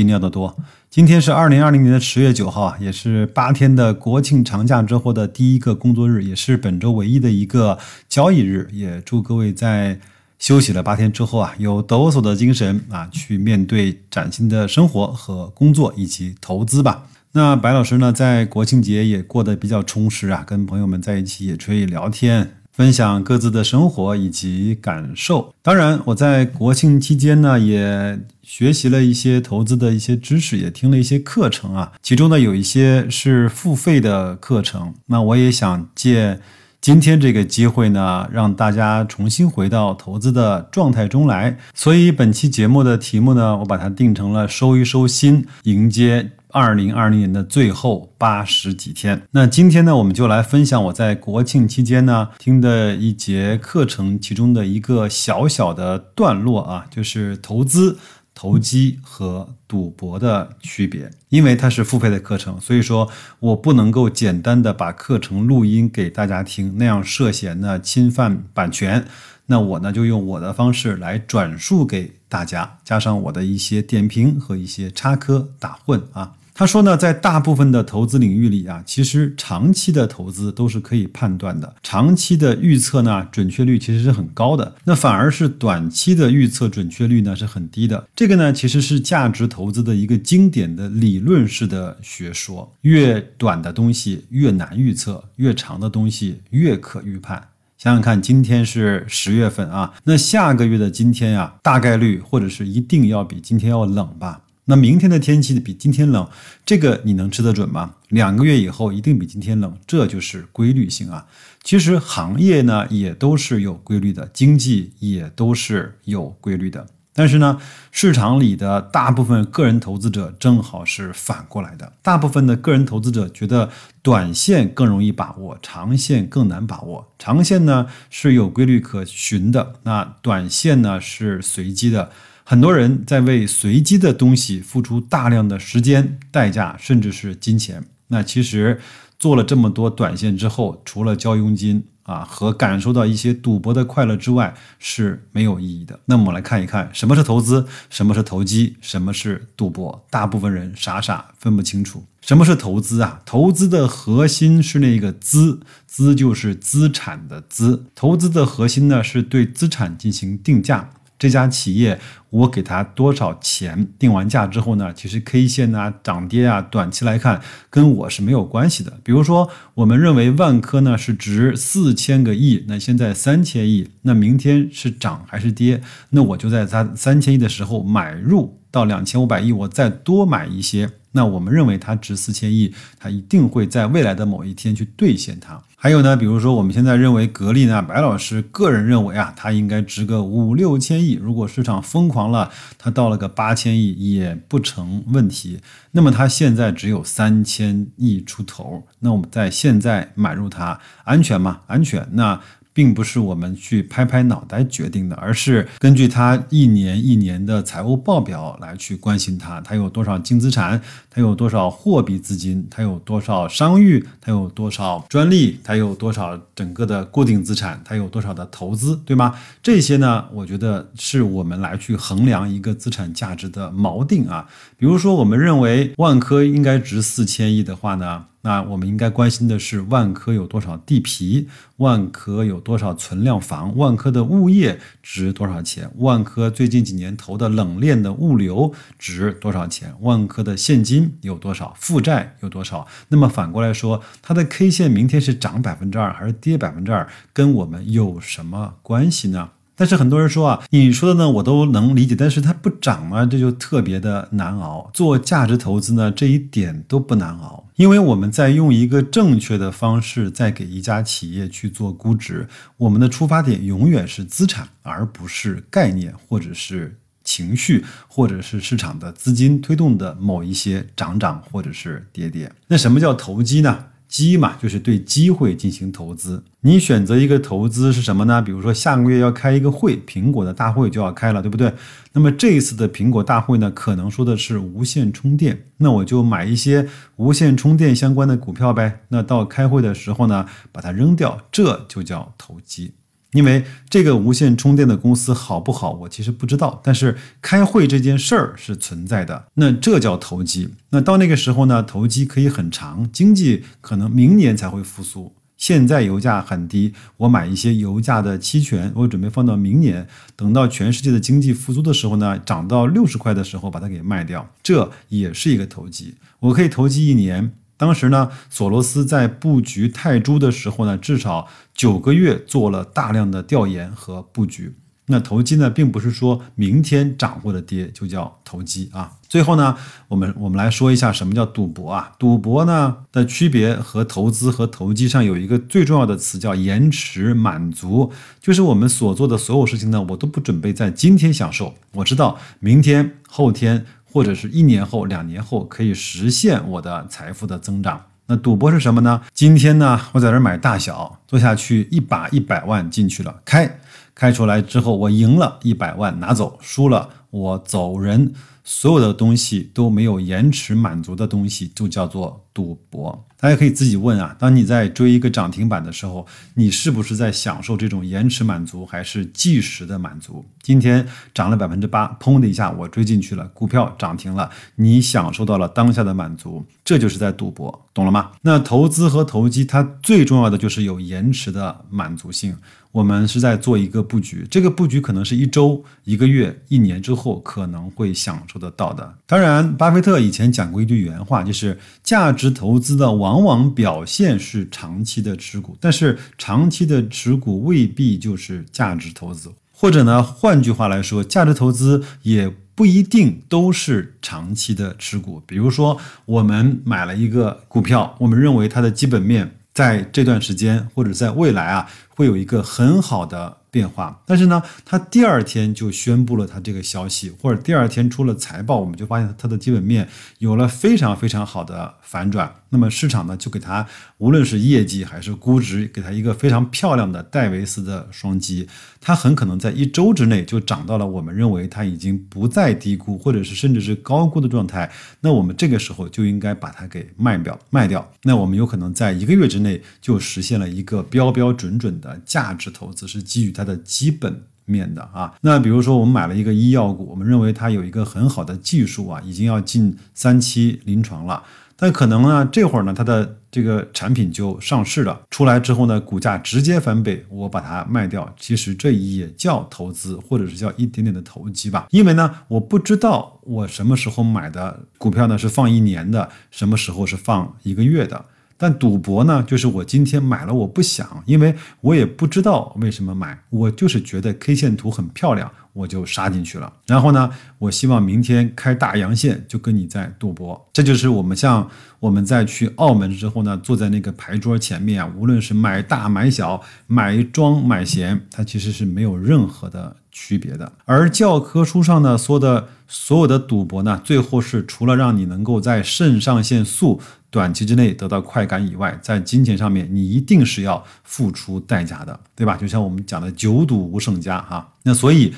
比你要的多。今天是二零二零年的十月九号啊，也是八天的国庆长假之后的第一个工作日，也是本周唯一的一个交易日。也祝各位在休息了八天之后啊，有抖擞的精神啊，去面对崭新的生活和工作以及投资吧。那白老师呢，在国庆节也过得比较充实啊，跟朋友们在一起也可以聊天。分享各自的生活以及感受。当然，我在国庆期间呢，也学习了一些投资的一些知识，也听了一些课程啊。其中呢，有一些是付费的课程。那我也想借今天这个机会呢，让大家重新回到投资的状态中来。所以本期节目的题目呢，我把它定成了“收一收心，迎接”。二零二零年的最后八十几天，那今天呢，我们就来分享我在国庆期间呢听的一节课程，其中的一个小小的段落啊，就是投资、投机和赌博的区别。因为它是付费的课程，所以说我不能够简单的把课程录音给大家听，那样涉嫌呢侵犯版权。那我呢就用我的方式来转述给大家，加上我的一些点评和一些插科打诨啊。他说呢，在大部分的投资领域里啊，其实长期的投资都是可以判断的，长期的预测呢，准确率其实是很高的。那反而是短期的预测准确率呢是很低的。这个呢，其实是价值投资的一个经典的理论式的学说。越短的东西越难预测，越长的东西越可预判。想想看，今天是十月份啊，那下个月的今天呀，大概率或者是一定要比今天要冷吧。那明天的天气比今天冷，这个你能吃得准吗？两个月以后一定比今天冷，这就是规律性啊。其实行业呢也都是有规律的，经济也都是有规律的。但是呢，市场里的大部分个人投资者正好是反过来的，大部分的个人投资者觉得短线更容易把握，长线更难把握。长线呢是有规律可循的，那短线呢是随机的。很多人在为随机的东西付出大量的时间、代价，甚至是金钱。那其实做了这么多短线之后，除了交佣金啊和感受到一些赌博的快乐之外，是没有意义的。那么我们来看一看，什么是投资，什么是投机，什么是赌博。大部分人傻傻分不清楚什么是投资啊。投资的核心是那个资，资就是资产的资。投资的核心呢，是对资产进行定价。这家企业，我给他多少钱？定完价之后呢？其实 K 线啊、涨跌啊，短期来看跟我是没有关系的。比如说，我们认为万科呢是值四千个亿，那现在三千亿，那明天是涨还是跌？那我就在它三千亿的时候买入，到两千五百亿，我再多买一些。那我们认为它值四千亿，它一定会在未来的某一天去兑现它。还有呢，比如说我们现在认为格力呢，白老师个人认为啊，它应该值个五六千亿。如果市场疯狂了，它到了个八千亿也不成问题。那么它现在只有三千亿出头，那我们在现在买入它安全吗？安全。那。并不是我们去拍拍脑袋决定的，而是根据它一年一年的财务报表来去关心它，它有多少净资产，它有多少货币资金，它有多少商誉，它有多少专利，它有多少整个的固定资产，它有多少的投资，对吗？这些呢，我觉得是我们来去衡量一个资产价值的锚定啊。比如说，我们认为万科应该值四千亿的话呢？那我们应该关心的是万科有多少地皮，万科有多少存量房，万科的物业值多少钱，万科最近几年投的冷链的物流值多少钱，万科的现金有多少，负债？有多少。那么反过来说，它的 K 线明天是涨百分之二？还是跌百分之二，跟我们有什么关系呢？但是很多人说啊，你说的呢我都能理解，但是它不涨嘛，这就特别的难熬。做价值投资呢，这一点都不难熬，因为我们在用一个正确的方式在给一家企业去做估值，我们的出发点永远是资产，而不是概念或者是情绪，或者是市场的资金推动的某一些涨涨或者是跌跌。那什么叫投机呢？机嘛，就是对机会进行投资。你选择一个投资是什么呢？比如说下个月要开一个会，苹果的大会就要开了，对不对？那么这一次的苹果大会呢，可能说的是无线充电，那我就买一些无线充电相关的股票呗。那到开会的时候呢，把它扔掉，这就叫投机。因为这个无线充电的公司好不好，我其实不知道。但是开会这件事儿是存在的，那这叫投机。那到那个时候呢，投机可以很长，经济可能明年才会复苏。现在油价很低，我买一些油价的期权，我准备放到明年，等到全世界的经济复苏的时候呢，涨到六十块的时候把它给卖掉，这也是一个投机。我可以投机一年。当时呢，索罗斯在布局泰铢的时候呢，至少九个月做了大量的调研和布局。那投机呢，并不是说明天涨或者跌就叫投机啊。最后呢，我们我们来说一下什么叫赌博啊？赌博呢的区别和投资和投机上有一个最重要的词叫延迟满足，就是我们所做的所有事情呢，我都不准备在今天享受，我知道明天、后天。或者是一年后、两年后可以实现我的财富的增长。那赌博是什么呢？今天呢，我在这买大小，做下去一把一百万进去了，开开出来之后，我赢了一百万拿走，输了我走人。所有的东西都没有延迟满足的东西，就叫做赌博。大家可以自己问啊，当你在追一个涨停板的时候，你是不是在享受这种延迟满足，还是即时的满足？今天涨了百分之八，砰的一下我追进去了，股票涨停了，你享受到了当下的满足，这就是在赌博，懂了吗？那投资和投机，它最重要的就是有延迟的满足性。我们是在做一个布局，这个布局可能是一周、一个月、一年之后可能会享受得到的。当然，巴菲特以前讲过一句原话，就是价值投资的往往表现是长期的持股，但是长期的持股未必就是价值投资。或者呢，换句话来说，价值投资也不一定都是长期的持股。比如说，我们买了一个股票，我们认为它的基本面在这段时间或者在未来啊。会有一个很好的变化，但是呢，他第二天就宣布了他这个消息，或者第二天出了财报，我们就发现它的基本面有了非常非常好的反转。那么市场呢，就给它无论是业绩还是估值，给它一个非常漂亮的戴维斯的双击，它很可能在一周之内就涨到了我们认为它已经不再低估，或者是甚至是高估的状态。那我们这个时候就应该把它给卖掉，卖掉。那我们有可能在一个月之内就实现了一个标标准准的价值投资，是基于它它的基本。面的啊，那比如说我们买了一个医药股，我们认为它有一个很好的技术啊，已经要进三期临床了，但可能呢这会儿呢它的这个产品就上市了，出来之后呢股价直接翻倍，我把它卖掉，其实这也叫投资，或者是叫一点点的投机吧，因为呢我不知道我什么时候买的股票呢是放一年的，什么时候是放一个月的。但赌博呢，就是我今天买了，我不想，因为我也不知道为什么买，我就是觉得 K 线图很漂亮，我就杀进去了。然后呢，我希望明天开大阳线，就跟你在赌博。这就是我们像我们在去澳门之后呢，坐在那个牌桌前面啊，无论是买大买小、买庄买闲，它其实是没有任何的区别的。而教科书上呢说的所有的赌博呢，最后是除了让你能够在肾上腺素。短期之内得到快感以外，在金钱上面你一定是要付出代价的，对吧？就像我们讲的“九赌无胜家”哈。那所以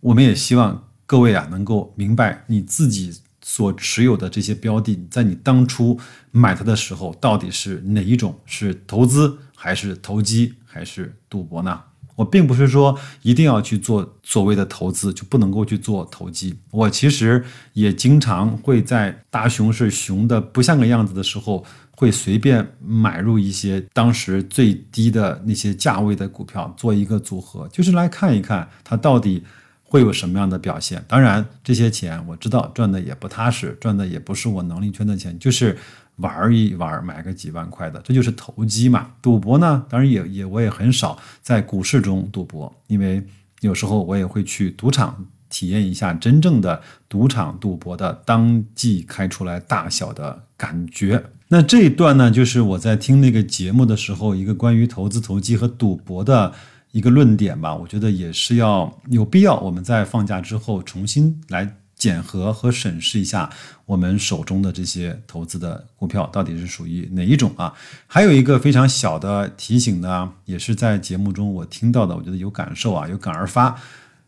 我们也希望各位啊能够明白你自己所持有的这些标的，在你当初买它的时候，到底是哪一种是投资，还是投机，还是赌博呢？我并不是说一定要去做所谓的投资就不能够去做投机。我其实也经常会在大熊市熊的不像个样子的时候，会随便买入一些当时最低的那些价位的股票，做一个组合，就是来看一看它到底会有什么样的表现。当然，这些钱我知道赚的也不踏实，赚的也不是我能力圈的钱，就是。玩一玩，买个几万块的，这就是投机嘛。赌博呢，当然也也我也很少在股市中赌博，因为有时候我也会去赌场体验一下真正的赌场赌博的当即开出来大小的感觉。那这一段呢，就是我在听那个节目的时候，一个关于投资、投机和赌博的一个论点吧。我觉得也是要有必要，我们在放假之后重新来。检核和审视一下我们手中的这些投资的股票到底是属于哪一种啊？还有一个非常小的提醒呢，也是在节目中我听到的，我觉得有感受啊，有感而发。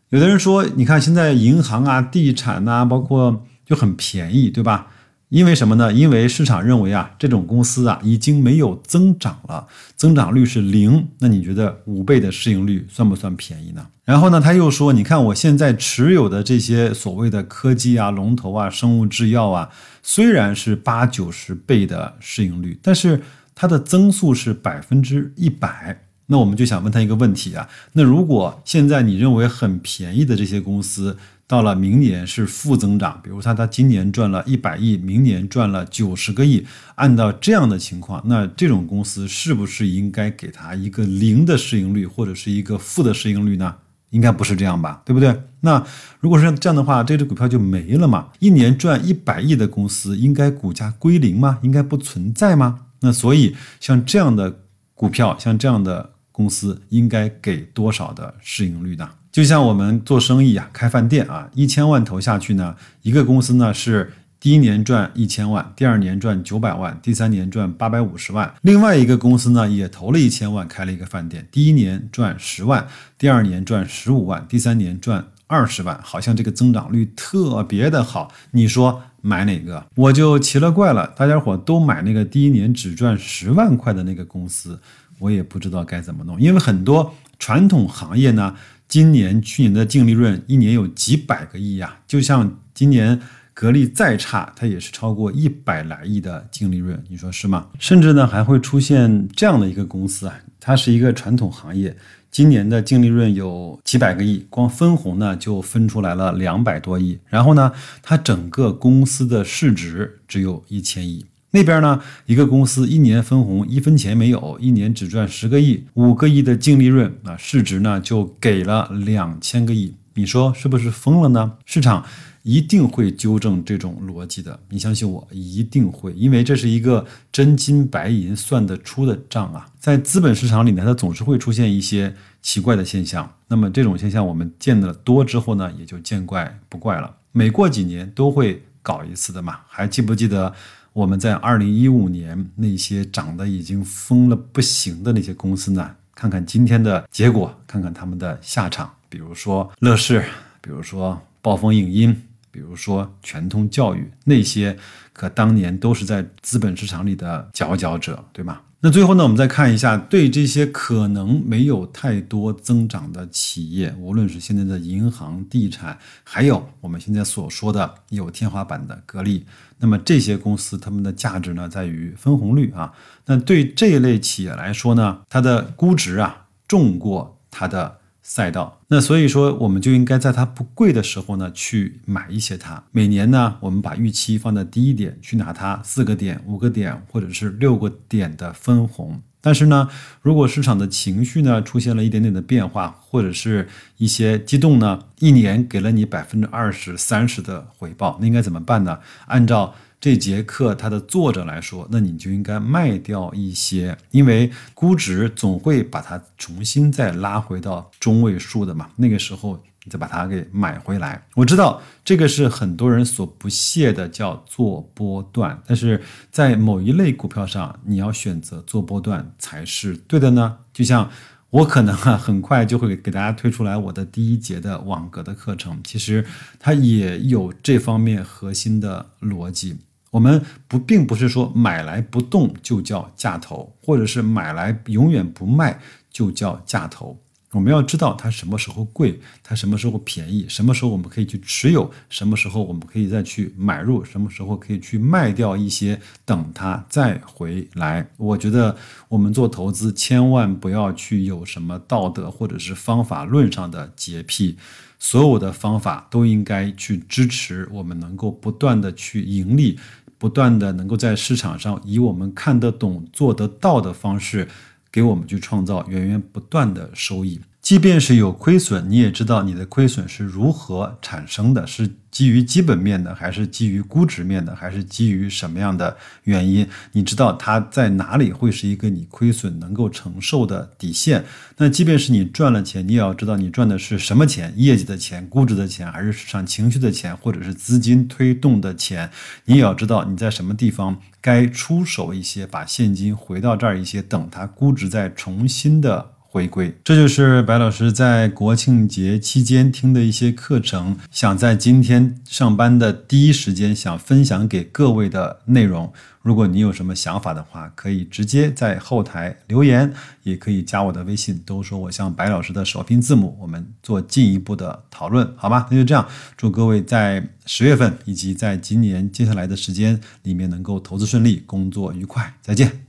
有的人说，你看现在银行啊、地产呐，包括就很便宜，对吧？因为什么呢？因为市场认为啊，这种公司啊已经没有增长了，增长率是零。那你觉得五倍的市盈率算不算便宜呢？然后呢，他又说，你看我现在持有的这些所谓的科技啊、龙头啊、生物制药啊，虽然是八九十倍的市盈率，但是它的增速是百分之一百。那我们就想问他一个问题啊，那如果现在你认为很便宜的这些公司，到了明年是负增长，比如说他今年赚了一百亿，明年赚了九十个亿，按照这样的情况，那这种公司是不是应该给他一个零的市盈率，或者是一个负的市盈率呢？应该不是这样吧，对不对？那如果是这样的话，这只股票就没了嘛？一年赚一百亿的公司，应该股价归零吗？应该不存在吗？那所以像这样的股票，像这样的。公司应该给多少的市盈率呢？就像我们做生意啊，开饭店啊，一千万投下去呢，一个公司呢是第一年赚一千万，第二年赚九百万，第三年赚八百五十万。另外一个公司呢也投了一千万开了一个饭店，第一年赚十万，第二年赚十五万，第三年赚二十万，好像这个增长率特别的好。你说买哪个？我就奇了怪了，大家伙都买那个第一年只赚十万块的那个公司。我也不知道该怎么弄，因为很多传统行业呢，今年、去年的净利润一年有几百个亿呀。就像今年格力再差，它也是超过一百来亿的净利润，你说是吗？甚至呢，还会出现这样的一个公司啊，它是一个传统行业，今年的净利润有几百个亿，光分红呢就分出来了两百多亿，然后呢，它整个公司的市值只有一千亿。那边呢，一个公司一年分红一分钱没有，一年只赚十个亿，五个亿的净利润啊，市值呢就给了两千个亿，你说是不是疯了呢？市场一定会纠正这种逻辑的，你相信我，一定会，因为这是一个真金白银算得出的账啊。在资本市场里呢，它总是会出现一些奇怪的现象，那么这种现象我们见得多之后呢，也就见怪不怪了。每过几年都会搞一次的嘛，还记不记得？我们在二零一五年那些涨得已经疯了不行的那些公司呢？看看今天的结果，看看他们的下场。比如说乐视，比如说暴风影音，比如说全通教育，那些可当年都是在资本市场里的佼佼者，对吗？那最后呢，我们再看一下，对这些可能没有太多增长的企业，无论是现在的银行、地产，还有我们现在所说的有天花板的格力，那么这些公司它们的价值呢，在于分红率啊。那对这一类企业来说呢，它的估值啊，重过它的。赛道，那所以说我们就应该在它不贵的时候呢，去买一些它。每年呢，我们把预期放在低一点，去拿它四个点、五个点或者是六个点的分红。但是呢，如果市场的情绪呢出现了一点点的变化，或者是一些激动呢，一年给了你百分之二十三十的回报，那应该怎么办呢？按照这节课它的作者来说，那你就应该卖掉一些，因为估值总会把它重新再拉回到中位数的嘛。那个时候你再把它给买回来。我知道这个是很多人所不屑的，叫做波段。但是在某一类股票上，你要选择做波段才是对的呢。就像我可能啊，很快就会给大家推出来我的第一节的网格的课程，其实它也有这方面核心的逻辑。我们不并不是说买来不动就叫价投，或者是买来永远不卖就叫价投。我们要知道它什么时候贵，它什么时候便宜，什么时候我们可以去持有，什么时候我们可以再去买入，什么时候可以去卖掉一些，等它再回来。我觉得我们做投资千万不要去有什么道德或者是方法论上的洁癖。所有的方法都应该去支持我们能够不断的去盈利，不断的能够在市场上以我们看得懂、做得到的方式，给我们去创造源源不断的收益。即便是有亏损，你也知道你的亏损是如何产生的，是基于基本面的，还是基于估值面的，还是基于什么样的原因？你知道它在哪里会是一个你亏损能够承受的底线？那即便是你赚了钱，你也要知道你赚的是什么钱，业绩的钱、估值的钱，还是市场情绪的钱，或者是资金推动的钱？你也要知道你在什么地方该出手一些，把现金回到这儿一些，等它估值再重新的。回归，这就是白老师在国庆节期间听的一些课程，想在今天上班的第一时间想分享给各位的内容。如果你有什么想法的话，可以直接在后台留言，也可以加我的微信，都说我像白老师的首拼字母，我们做进一步的讨论，好吧？那就这样，祝各位在十月份以及在今年接下来的时间里面能够投资顺利，工作愉快，再见。